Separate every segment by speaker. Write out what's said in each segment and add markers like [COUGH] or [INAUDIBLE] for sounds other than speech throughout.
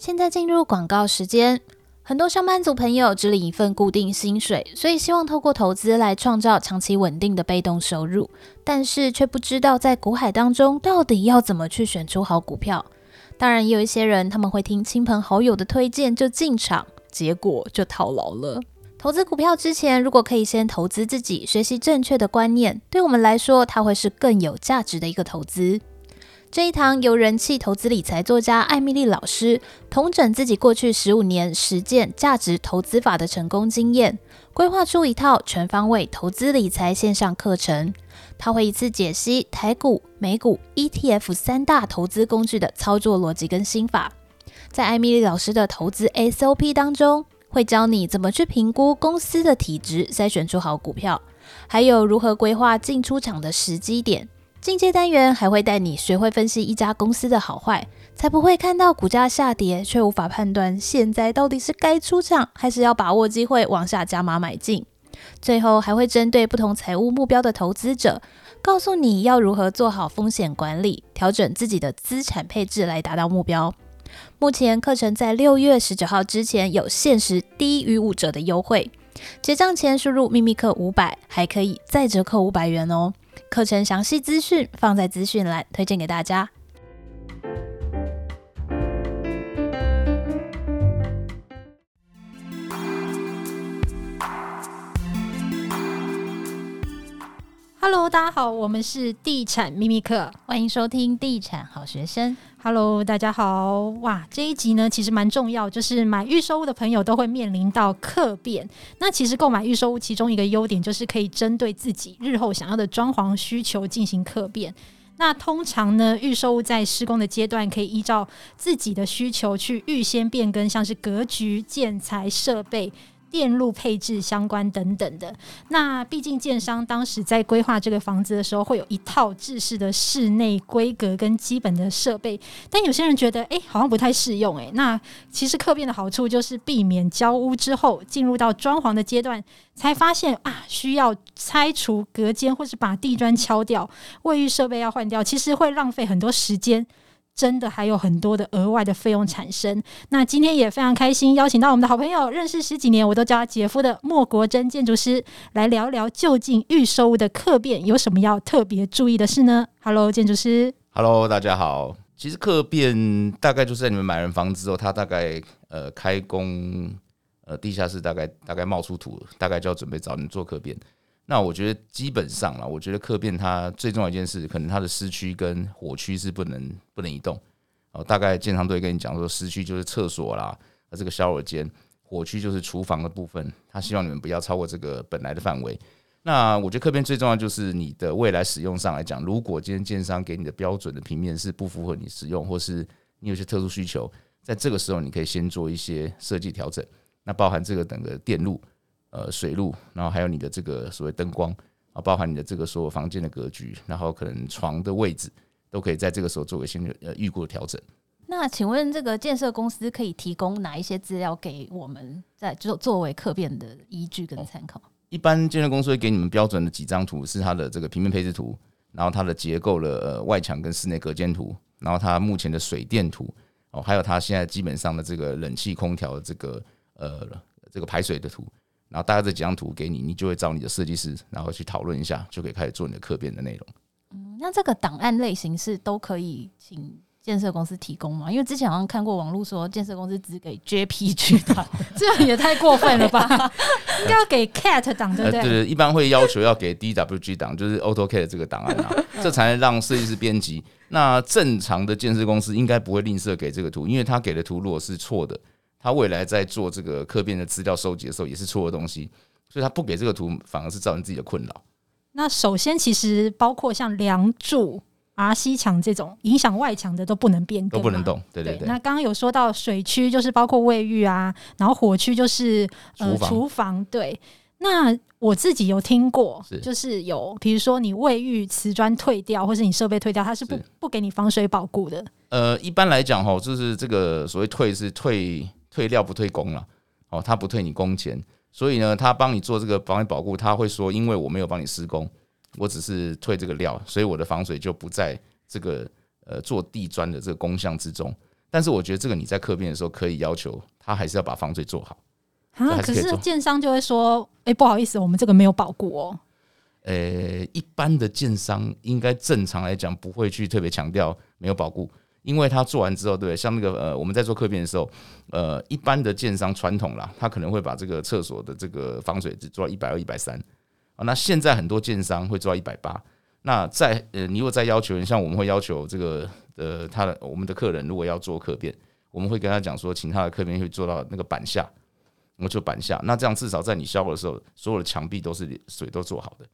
Speaker 1: 现在进入广告时间。很多上班族朋友只领一份固定薪水，所以希望透过投资来创造长期稳定的被动收入，但是却不知道在股海当中到底要怎么去选出好股票。当然，也有一些人他们会听亲朋好友的推荐就进场，结果就套牢了。投资股票之前，如果可以先投资自己，学习正确的观念，对我们来说，它会是更有价值的一个投资。这一堂由人气投资理财作家艾米莉老师统整自己过去十五年实践价值投资法的成功经验，规划出一套全方位投资理财线上课程。他会一次解析台股、美股、ETF 三大投资工具的操作逻辑跟心法。在艾米莉老师的投资 SOP 当中，会教你怎么去评估公司的体质，筛选出好股票，还有如何规划进出场的时机点。进阶单元还会带你学会分析一家公司的好坏，才不会看到股价下跌却无法判断现在到底是该出场还是要把握机会往下加码买进。最后还会针对不同财务目标的投资者，告诉你要如何做好风险管理，调整自己的资产配置来达到目标。目前课程在六月十九号之前有限时低于五折的优惠，结账前输入秘密课五百，还可以再折扣五百元哦。课程详细资讯放在资讯栏，推荐给大家。
Speaker 2: Hello，大家好，我们是地产秘密课，
Speaker 1: 欢迎收听地产好学生。
Speaker 2: Hello，大家好，哇，这一集呢其实蛮重要，就是买预售屋的朋友都会面临到客变。那其实购买预售屋其中一个优点就是可以针对自己日后想要的装潢需求进行客变。那通常呢，预售屋在施工的阶段可以依照自己的需求去预先变更，像是格局、建材、设备。电路配置相关等等的，那毕竟建商当时在规划这个房子的时候，会有一套制式的室内规格跟基本的设备，但有些人觉得，哎、好像不太适用，哎，那其实客变的好处就是避免交屋之后进入到装潢的阶段，才发现啊，需要拆除隔间或是把地砖敲掉，卫浴设备要换掉，其实会浪费很多时间。真的还有很多的额外的费用产生。那今天也非常开心，邀请到我们的好朋友，认识十几年，我都叫他姐夫的莫国珍建筑师来聊聊，究竟预售屋的客变有什么要特别注意的事呢？Hello，建筑师。
Speaker 3: Hello，大家好。其实客变大概就是在你们买完房子之后，他大概呃开工，呃地下室大概大概冒出土，大概就要准备找你做客变。那我觉得基本上啊，我觉得客变它最重要一件事，可能它的湿区跟火区是不能不能移动。哦，大概建商都会跟你讲说，湿区就是厕所啦，啊这个小耳间，火区就是厨房的部分，他希望你们不要超过这个本来的范围。那我觉得客变最重要就是你的未来使用上来讲，如果今天建商给你的标准的平面是不符合你使用，或是你有些特殊需求，在这个时候你可以先做一些设计调整，那包含这个整个电路。呃，水路，然后还有你的这个所谓灯光啊，包含你的这个所有房间的格局，然后可能床的位置，都可以在这个时候做个先呃预估的调整。
Speaker 1: 那请问这个建设公司可以提供哪一些资料给我们，在就作为客变的依据跟参考？
Speaker 3: 一般建设公司会给你们标准的几张图，是它的这个平面配置图，然后它的结构的呃外墙跟室内隔间图，然后它目前的水电图哦，还有它现在基本上的这个冷气空调的这个呃这个排水的图。然后大概这几张图给你，你就会找你的设计师，然后去讨论一下，就可以开始做你的课变的内容。
Speaker 1: 嗯，那这个档案类型是都可以请建设公司提供吗？因为之前好像看过网络说建设公司只给 JPG 档，[LAUGHS]
Speaker 2: 这样也太过分了吧？应 [LAUGHS] 该要给 CAT 档，对不对？
Speaker 3: 呃、对，一般会要求要给 DWG 档，就是 AutoCAD 这个档案啊，这才能让设计师编辑。那正常的建设公司应该不会吝啬给这个图，因为他给的图如果是错的。他未来在做这个客变的资料收集的时候，也是错的东西，所以他不给这个图，反而是造成自己的困扰。
Speaker 2: 那首先，其实包括像梁柱、RC 墙这种影响外墙的都不能变更，
Speaker 3: 都不能动。对
Speaker 2: 对那刚刚有说到水区，就是包括卫浴啊，然后火区就是呃厨房。对。那我自己有听过，就是有比如说你卫浴瓷砖退掉，或是你设备退掉，它是不是不给你防水保固的。
Speaker 3: 呃，一般来讲哈，就是这个所谓退是退。退料不退工了，哦，他不退你工钱，所以呢，他帮你做这个防水保护，他会说，因为我没有帮你施工，我只是退这个料，所以我的防水就不在这个呃做地砖的这个工项之中。但是我觉得这个你在客变的时候可以要求他还是要把防水做好
Speaker 2: 啊。可是建商就会说：“哎、欸，不好意思，我们这个没有保固哦。”
Speaker 3: 呃，一般的建商应该正常来讲不会去特别强调没有保固，因为他做完之后，对，像那个呃，我们在做客变的时候，呃，一般的建商传统啦，他可能会把这个厕所的这个防水只做到一百二、一百三啊。那现在很多建商会做到一百八。那在呃，你如果再要求，像我们会要求这个呃，他的我们的客人如果要做客变，我们会跟他讲说，请他的客变会做到那个板下，我就板下。那这样至少在你消的时候，所有的墙壁都是水都做好的。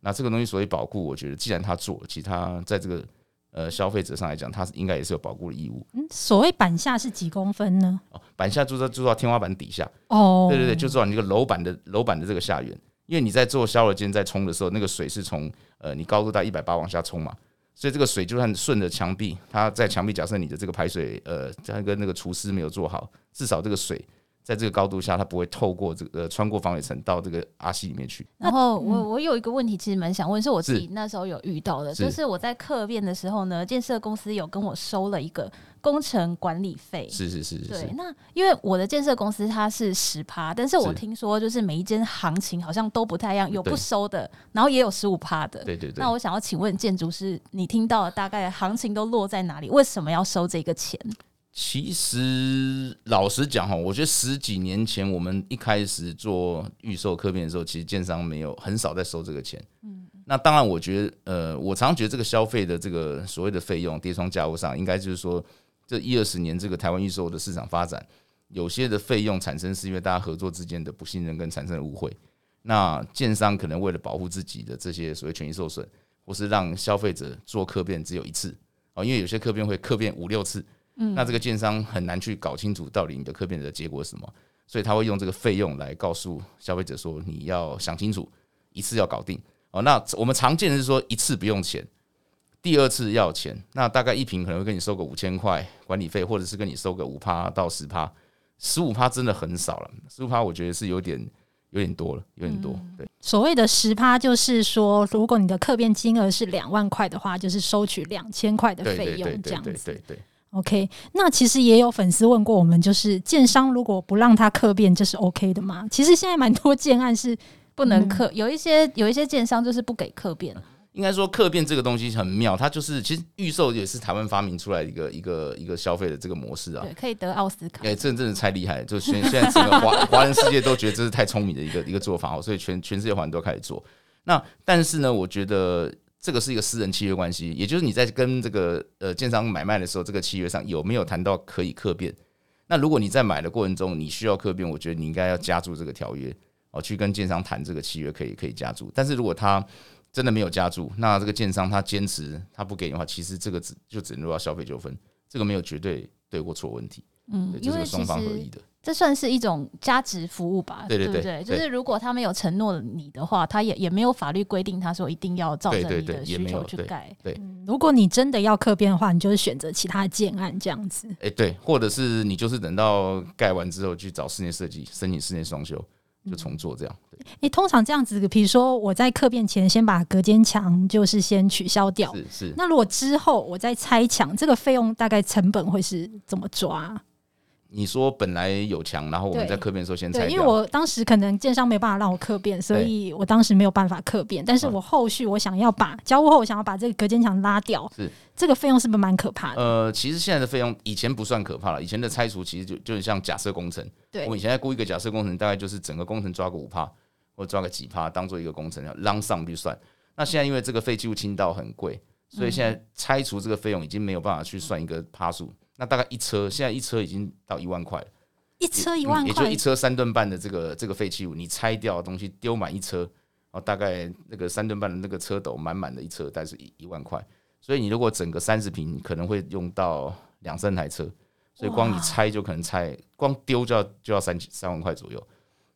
Speaker 3: 那这个东西所谓保护，我觉得既然他做，其他在这个呃消费者上来讲，他是应该也是有保护的义务。
Speaker 2: 嗯，所谓板下是几公分呢？
Speaker 3: 哦，板下就是做到天花板底下。
Speaker 2: 哦，
Speaker 3: 对对对，就做到你这个楼板的楼板的这个下缘。因为你在做消了间在冲的时候，那个水是从呃你高度到一百八往下冲嘛，所以这个水就算顺着墙壁，它在墙壁假设你的这个排水呃，它跟那个除湿没有做好，至少这个水在这个高度下，它不会透过这个呃穿过防水层到这个阿西里面去。
Speaker 1: 然后我我有一个问题，其实蛮想问，是我自己那时候有遇到的，就是我在客变的时候呢，建设公司有跟我收了一个。工程管理费
Speaker 3: 是是是是，
Speaker 1: 对。那因为我的建设公司它是十趴，但是我听说就是每一间行情好像都不太一样，有不收的，然后也有十五趴的。
Speaker 3: 对对对。
Speaker 1: 那我想要请问建筑师，你听到的大概行情都落在哪里？为什么要收这个钱？
Speaker 3: 其实老实讲哈，我觉得十几年前我们一开始做预售客变的时候，其实建商没有很少在收这个钱。嗯。那当然，我觉得呃，我常常觉得这个消费的这个所谓的费用跌窗价务上，应该就是说。这一二十年，这个台湾预售的市场发展，有些的费用产生是因为大家合作之间的不信任跟产生的误会。那建商可能为了保护自己的这些所谓权益受损，或是让消费者做客变只有一次哦，因为有些客变会客变五六次，嗯，那这个建商很难去搞清楚到底你的客变的结果是什么，所以他会用这个费用来告诉消费者说，你要想清楚，一次要搞定哦。那我们常见的是说一次不用钱。第二次要钱，那大概一瓶可能会跟你收个五千块管理费，或者是跟你收个五趴到十趴，十五趴真的很少了，十五趴我觉得是有点有点多了，有点多。对，
Speaker 2: 所谓的十趴就是说，如果你的客变金额是两万块的话，就是收取两千块的费用这样子。对对对。OK，那其实也有粉丝问过我们，就是建商如果不让他客变，这是 OK 的吗？其实现在蛮多建案是不能客，嗯、有一些有一些建商就是不给客变。
Speaker 3: 应该说，客变这个东西很妙，它就是其实预售也是台湾发明出来的一个一个一个消费的这个模式啊。
Speaker 1: 对，可以得奥斯卡。哎，这
Speaker 3: 真的太厉害了，就现现在整个华 [LAUGHS] 华人世界都觉得这是太聪明的一个一个做法哦，所以全全世界华人都开始做。那但是呢，我觉得这个是一个私人契约关系，也就是你在跟这个呃建商买卖的时候，这个契约上有没有谈到可以客变？那如果你在买的过程中你需要客变，我觉得你应该要加注这个条约哦，去跟建商谈这个契约可以可以加注。但是如果他真的没有加注，那这个建商他坚持他不给你的话，其实这个只就只能落到消费纠纷，这个没有绝对对或错问题。嗯，因为双方合意的，
Speaker 1: 这算是一种加值服务吧？对对对，就是如果他没有承诺你的话，他也也没有法律规定他说一定要照着你的需求去盖。
Speaker 3: 对，
Speaker 2: 嗯，如果你真的要客变的话，你就是选择其他建案这样子。
Speaker 3: 哎，对，或者是你就是等到盖完之后去找室内设计申请室内双修。就重做这样。
Speaker 2: 你、欸，通常这样子，比如说我在客变前先把隔间墙就是先取消掉，
Speaker 3: 是是。
Speaker 2: 那如果之后我再拆墙，这个费用大概成本会是怎么抓？
Speaker 3: 你说本来有墙，然后我们在客变的时候先拆掉。
Speaker 2: 对，因为我当时可能建商没有办法让我客变，所以我当时没有办法客变。但是我后续我想要把交屋后，我想要把这个隔间墙拉掉，是这个费用是不是蛮可怕的？
Speaker 3: 呃，其实现在的费用以前不算可怕了，以前的拆除其实就就是像假设工程。对，我们以前在估一个假设工程，大概就是整个工程抓个五趴，或抓个几趴，当做一个工程要让上去算。那现在因为这个废弃物倾倒很贵，所以现在拆除这个费用已经没有办法去算一个趴数。那大概一车，现在一车已经到一万块了。
Speaker 2: 一车一万块，
Speaker 3: 也就一车三吨半的这个这个废弃物，你拆掉的东西丢满一车，哦，大概那个三吨半的那个车斗满满的一车，大概是一一万块。所以你如果整个三十平，可能会用到两三台车，所以光你拆就可能拆，光丢就要就要三三万块左右。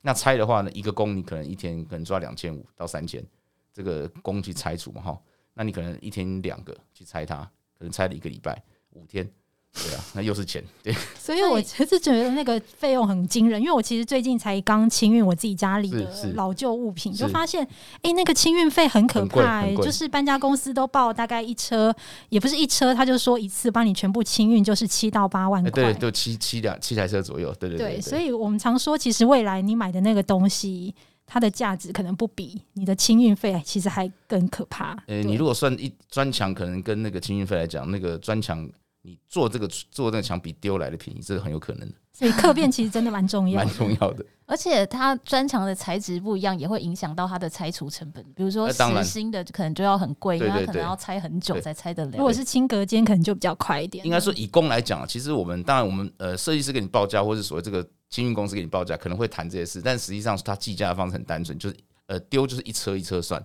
Speaker 3: 那拆的话呢，一个工你可能一天可能抓两千五到三千，这个工去拆除嘛哈，那你可能一天两个去拆它，可能拆了一个礼拜五天。对啊，那又是钱，对。[LAUGHS]
Speaker 2: 所以我其实觉得那个费用很惊人，因为我其实最近才刚清运我自己家里的老旧物品，就发现，哎、欸，那个清运费很可怕、欸，就是搬家公司都报大概一车，也不是一车，他就说一次帮你全部清运就是七到八万块、欸，
Speaker 3: 对，就七七辆七台车左右，对对对，对。
Speaker 2: 对，所以我们常说，其实未来你买的那个东西，它的价值可能不比你的清运费其实还更可怕。
Speaker 3: 呃、欸，你如果算一砖墙，可能跟那个清运费来讲，那个砖墙。你做这个做那个墙比丢来的便宜，这是很有可能的。
Speaker 2: 所以客变其实真的蛮重要，[LAUGHS]
Speaker 3: 蛮重要的。
Speaker 1: 而且它砖墙的材质不一样，也会影响到它的拆除成本。比如说实心的可能就要很贵，因为它可能要拆很久才拆得了。
Speaker 2: 如果是轻隔间，可能就比较快一点。
Speaker 3: 应该说以工来讲，其实我们当然我们呃设计师给你报价，或是所谓这个清运公司给你报价，可能会谈这些事。但实际上它计价的方式很单纯，就是呃丢就是一车一车算，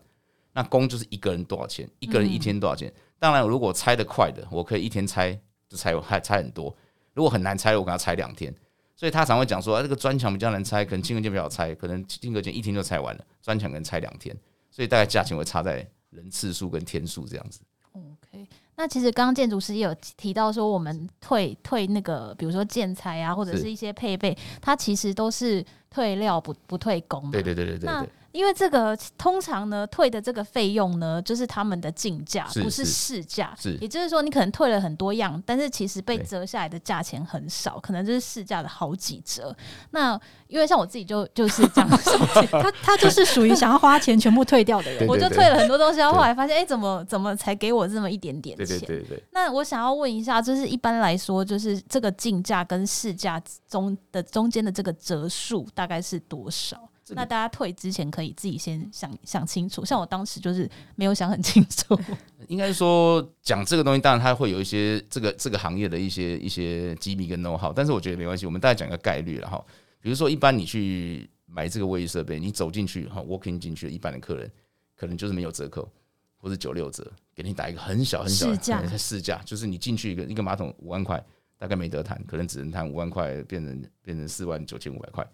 Speaker 3: 那工就是一个人多少钱，一个人一天多少钱。嗯、当然如果拆得快的，我可以一天拆。就拆还拆很多，如果很难拆，我给他拆两天。所以他常会讲说，啊，这个砖墙比较难拆，可能轻隔间比较好拆，可能轻隔间一天就拆完了，砖墙可能拆两天，所以大概价钱会差在人次数跟天数这样子。
Speaker 1: OK，那其实刚刚建筑师也有提到说，我们退退那个，比如说建材啊，或者是一些配备，它其实都是退料不不退工。
Speaker 3: 对对对对对对。
Speaker 1: 因为这个通常呢，退的这个费用呢，就是他们的进价，不是市价。是，也就是说，你可能退了很多样，但是其实被折下来的价钱很少，可能就是市价的好几折。那因为像我自己就就是这样，[LAUGHS]
Speaker 2: 他他就是属于想要花钱全部退掉的人。
Speaker 1: 我就退了很多东西，然后后来发现，哎，怎么怎么才给我这么一点点钱？
Speaker 3: 对对对对。
Speaker 1: 那我想要问一下，就是一般来说，就是这个进价跟市价中的中间的这个折数大概是多少？那大家退之前可以自己先想想清楚，像我当时就是没有想很清楚。[LAUGHS]
Speaker 3: 应该说讲这个东西，当然它会有一些这个这个行业的一些一些机密跟 know how，但是我觉得没关系，我们大概讲一个概率了哈。比如说，一般你去买这个卫浴设备，你走进去哈，walking 进去，一般的客人可能就是没有折扣，或是九六折，给你打一个很小很小的试价，市价就是你进去一个一个马桶五万块，大概没得谈，可能只能谈五万块变成变成四万九千五百块。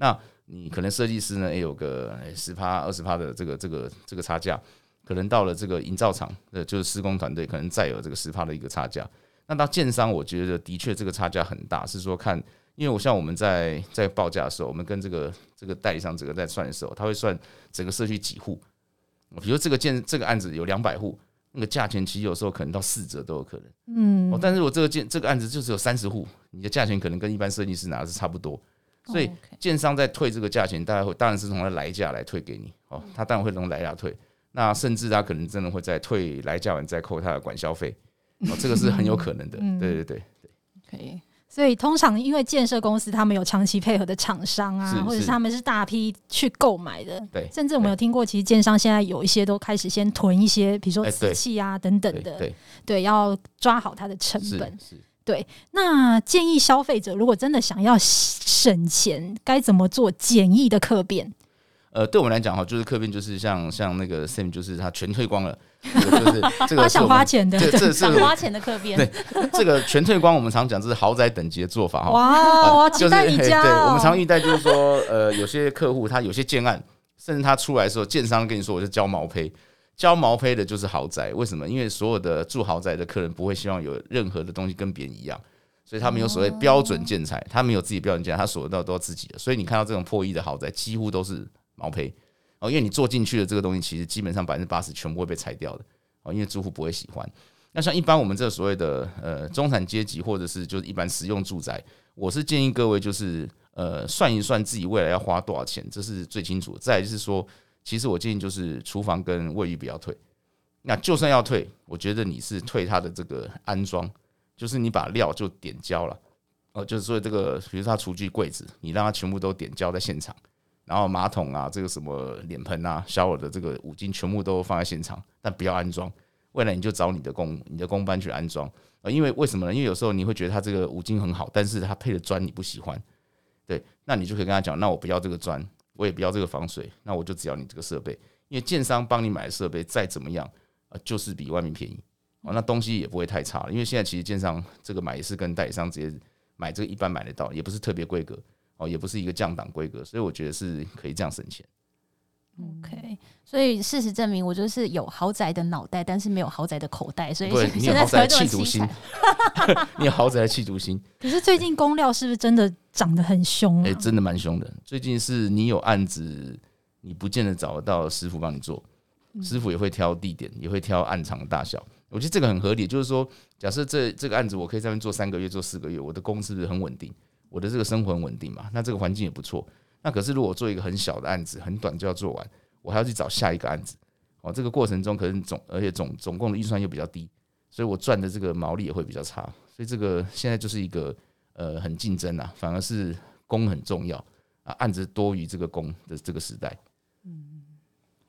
Speaker 3: 那你可能设计师呢也有个十趴二十趴的这个这个这个差价，可能到了这个营造厂呃就是施工团队，可能再有这个十趴的一个差价。那到建商，我觉得的确这个差价很大，是说看，因为我像我们在在报价的时候，我们跟这个这个代理商整个在算的时候，他会算整个社区几户，比如这个建这个案子有两百户，那个价钱其实有时候可能到四折都有可能。嗯，哦，但是我这个建这个案子就只有三十户，你的价钱可能跟一般设计师拿的是差不多。所以建商在退这个价钱，大概会当然是从他来价来退给你哦，他当然会从来价退，那甚至他可能真的会在退来价完再扣他的管销费，哦，这个是很有可能的，对对对对。
Speaker 2: 可以，所以通常因为建设公司他们有长期配合的厂商啊，或者是他们是大批去购买的，对，甚至我们有听过，其实建商现在有一些都开始先囤一些，比如说瓷器啊等等的，对对，要抓好它的成本。对，那建议消费者如果真的想要省钱，该怎么做简易的客变？
Speaker 3: 呃，对我们来讲哈，就是客变就是像像那个 Sam，就是他全退光了，这个就是这个他
Speaker 2: 想花钱的，
Speaker 3: 这
Speaker 1: 想花钱的客变。
Speaker 3: 对，这个全退光，我们常讲这是豪宅等级的做法哈。
Speaker 2: 哇，我期待你家、哦
Speaker 3: 就是。对，我们常遇到就是说，呃，有些客户他有些建案，甚至他出来的时候，建商跟你说我就交毛坯。交毛坯的就是豪宅，为什么？因为所有的住豪宅的客人不会希望有任何的东西跟别人一样，所以他没有所谓标准建材，他没有自己标准建材，他所有的都自己的。所以你看到这种破亿的豪宅，几乎都是毛坯哦，因为你做进去的这个东西，其实基本上百分之八十全部会被裁掉的哦，因为住户不会喜欢。那像一般我们这所谓的呃中产阶级，或者是就是一般实用住宅，我是建议各位就是呃算一算自己未来要花多少钱，这是最清楚。再就是说。其实我建议就是厨房跟卫浴不要退，那就算要退，我觉得你是退它的这个安装，就是你把料就点胶了，哦，就是说这个，比如说它厨具柜子，你让它全部都点胶在现场，然后马桶啊，这个什么脸盆啊、小耳的这个五金全部都放在现场，但不要安装，未来你就找你的工、你的工班去安装，啊，因为为什么呢？因为有时候你会觉得它这个五金很好，但是它配的砖你不喜欢，对，那你就可以跟他讲，那我不要这个砖。我也不要这个防水，那我就只要你这个设备，因为建商帮你买的设备再怎么样啊，就是比外面便宜哦，那东西也不会太差。因为现在其实建商这个买也是跟代理商直接买这个一般买得到，也不是特别规格哦，也不是一个降档规格，所以我觉得是可以这样省钱。
Speaker 1: OK，所以事实证明，我就是有豪宅的脑袋，但是没有豪宅的口袋，所以
Speaker 3: 对，[LAUGHS] [LAUGHS] 你有豪宅的企图心，你有豪宅的企图心。
Speaker 2: 可是最近工料是不是真的涨得很凶？
Speaker 3: 哎、欸，真的蛮凶的。最近是你有案子，你不见得找得到师傅帮你做，师傅也会挑地点，也会挑案场的大小。我觉得这个很合理，就是说，假设这这个案子我可以在那边做三个月，做四个月，我的工资很稳定，我的这个生活很稳定嘛，那这个环境也不错。那可是，如果做一个很小的案子，很短就要做完，我还要去找下一个案子，哦，这个过程中可能总而且总总共的预算又比较低，所以我赚的这个毛利也会比较差，所以这个现在就是一个呃很竞争啊，反而是工很重要啊，案子多于这个工的这个时代。
Speaker 1: 嗯，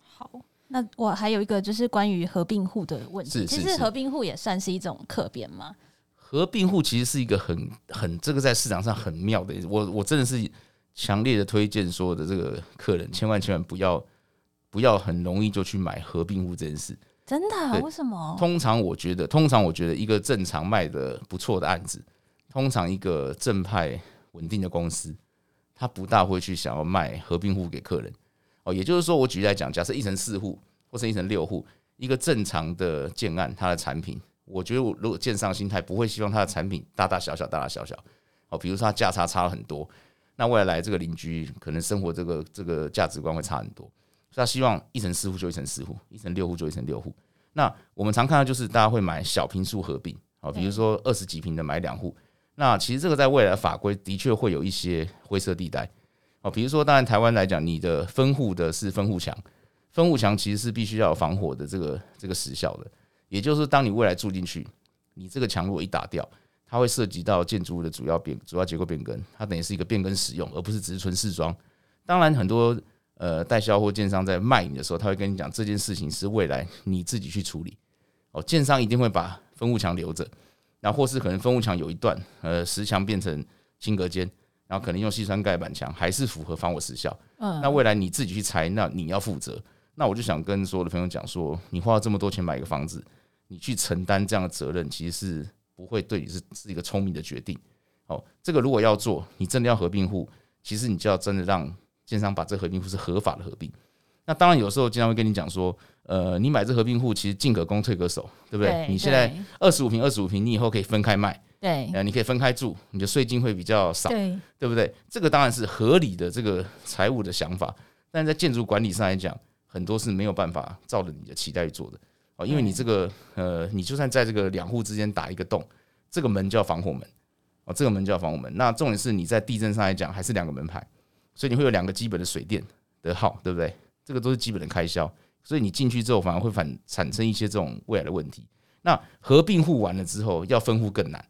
Speaker 1: 好，那我还有一个就是关于合并户的
Speaker 3: 问题，
Speaker 1: 其实合并户也算是一种客变吗？
Speaker 3: 合并户其实是一个很很这个在市场上很妙的，我我真的是。强烈的推荐所有的这个客人，千万千万不要不要很容易就去买合并户这件事。
Speaker 1: 真的？为什么？
Speaker 3: 通常我觉得，通常我觉得一个正常卖的不错的案子，通常一个正派稳定的公司，他不大会去想要卖合并户给客人。哦，也就是说，我举例来讲，假设一层四户或者一层六户，一个正常的建案，它的产品，我觉得我如果建商心态不会希望它的产品大大小小、大大小小。哦，比如说它价差差了很多。那未来来这个邻居可能生活这个这个价值观会差很多，所以他希望一层四户就一层四户，一层六户就一层六户。那我们常看到就是大家会买小平数合并，啊，比如说二十几平的买两户。那其实这个在未来法规的确会有一些灰色地带，哦，比如说当然台湾来讲，你的分户的是分户墙，分户墙其实是必须要有防火的这个这个时效的，也就是当你未来住进去，你这个墙如果一打掉。它会涉及到建筑物的主要变、主要结构变更，它等于是一个变更使用，而不是只是纯试装。当然，很多呃代销或建商在卖你的时候，他会跟你讲这件事情是未来你自己去处理。哦，建商一定会把分户墙留着，然后或是可能分户墙有一段呃实墙变成轻隔间，然后可能用细酸盖板墙，还是符合防火时效。嗯，那未来你自己去拆，那你要负责。那我就想跟所有的朋友讲说，你花了这么多钱买一个房子，你去承担这样的责任，其实是。不会对你是是一个聪明的决定。哦，这个如果要做，你真的要合并户，其实你就要真的让建商把这合并户是合法的合并。那当然有时候经常会跟你讲说，呃，你买这合并户其实进可攻退可守，对不对？你现在二十五平二十五平，你以后可以分开卖，
Speaker 1: 对，
Speaker 3: 呃，你可以分开住，你的税金会比较少，
Speaker 2: 对，
Speaker 3: 对不对？这个当然是合理的这个财务的想法，但在建筑管理上来讲，很多是没有办法照着你的期待去做的。哦，因为你这个呃，你就算在这个两户之间打一个洞，这个门叫防火门，哦，这个门叫防火门。那重点是你在地震上来讲还是两个门牌，所以你会有两个基本的水电的号，对不对？这个都是基本的开销，所以你进去之后反而会反产生一些这种未来的问题。那合并户完了之后要分户更难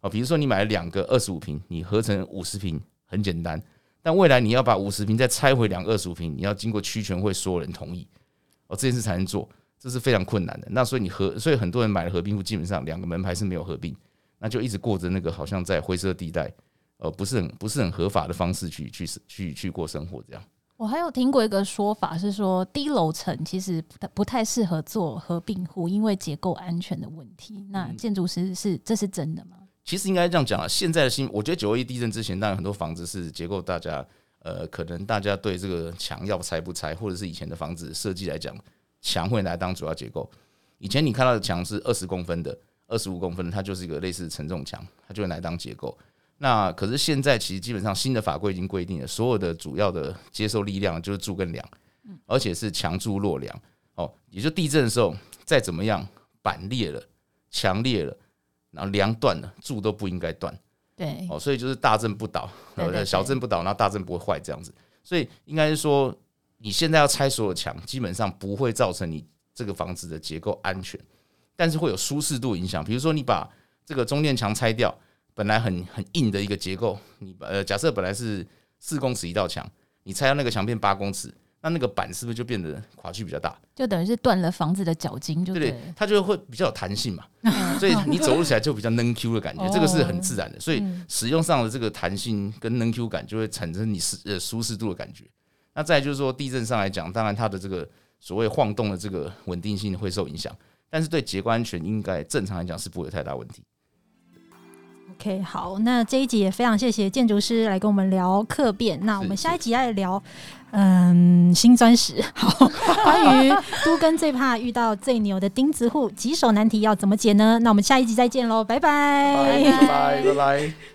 Speaker 3: 哦，比如说你买了两个二十五平，你合成五十平很简单，但未来你要把五十平再拆回两个二十五平，你要经过区权会所有人同意哦，这件事才能做。这是非常困难的。那所以你合，所以很多人买了合并户，基本上两个门牌是没有合并，那就一直过着那个好像在灰色地带，呃，不是很不是很合法的方式去去去去过生活这样。
Speaker 1: 我还有听过一个说法是说，低楼层其实不太不太适合做合并户，因为结构安全的问题。那建筑师是这是真的吗？
Speaker 3: 其实应该这样讲啊，现在的新，我觉得九二一地震之前，当然很多房子是结构，大家呃，可能大家对这个墙要拆不拆，或者是以前的房子设计来讲。墙会来当主要结构。以前你看到的墙是二十公分的、二十五公分的，它就是一个类似承重墙，它就会来当结构。那可是现在其实基本上新的法规已经规定了，所有的主要的接受力量就是柱跟梁，而且是强柱弱梁。哦，也就地震的时候再怎么样板裂了、墙裂了，然后梁断了，柱都不应该断。
Speaker 1: 对，
Speaker 3: 哦，所以就是大震不倒，呃，小震不倒，然后大震不会坏这样子。所以应该是说。你现在要拆所有墙，基本上不会造成你这个房子的结构安全，但是会有舒适度影响。比如说，你把这个中间墙拆掉，本来很很硬的一个结构，你呃假设本来是四公尺一道墙，你拆掉那个墙变八公尺，那那个板是不是就变得垮距比较大？
Speaker 1: 就等于是断了房子的脚筋，就对，
Speaker 3: 对，它就会比较有弹性嘛，[LAUGHS] 所以你走路起来就比较能 Q 的感觉，这个是很自然的。所以使用上的这个弹性跟能 Q 感，就会产生你是呃舒适度的感觉。那再就是说，地震上来讲，当然它的这个所谓晃动的这个稳定性会受影响，但是对结构安全应该正常来讲是不会有太大问题。
Speaker 2: OK，好，那这一集也非常谢谢建筑师来跟我们聊客变。那我们下一集要聊，嗯，新砖石，[LAUGHS] 好，关于都跟最怕遇到最牛的钉子户，棘手难题要怎么解呢？那我们下一集再见喽，拜拜，
Speaker 3: 拜拜，拜拜。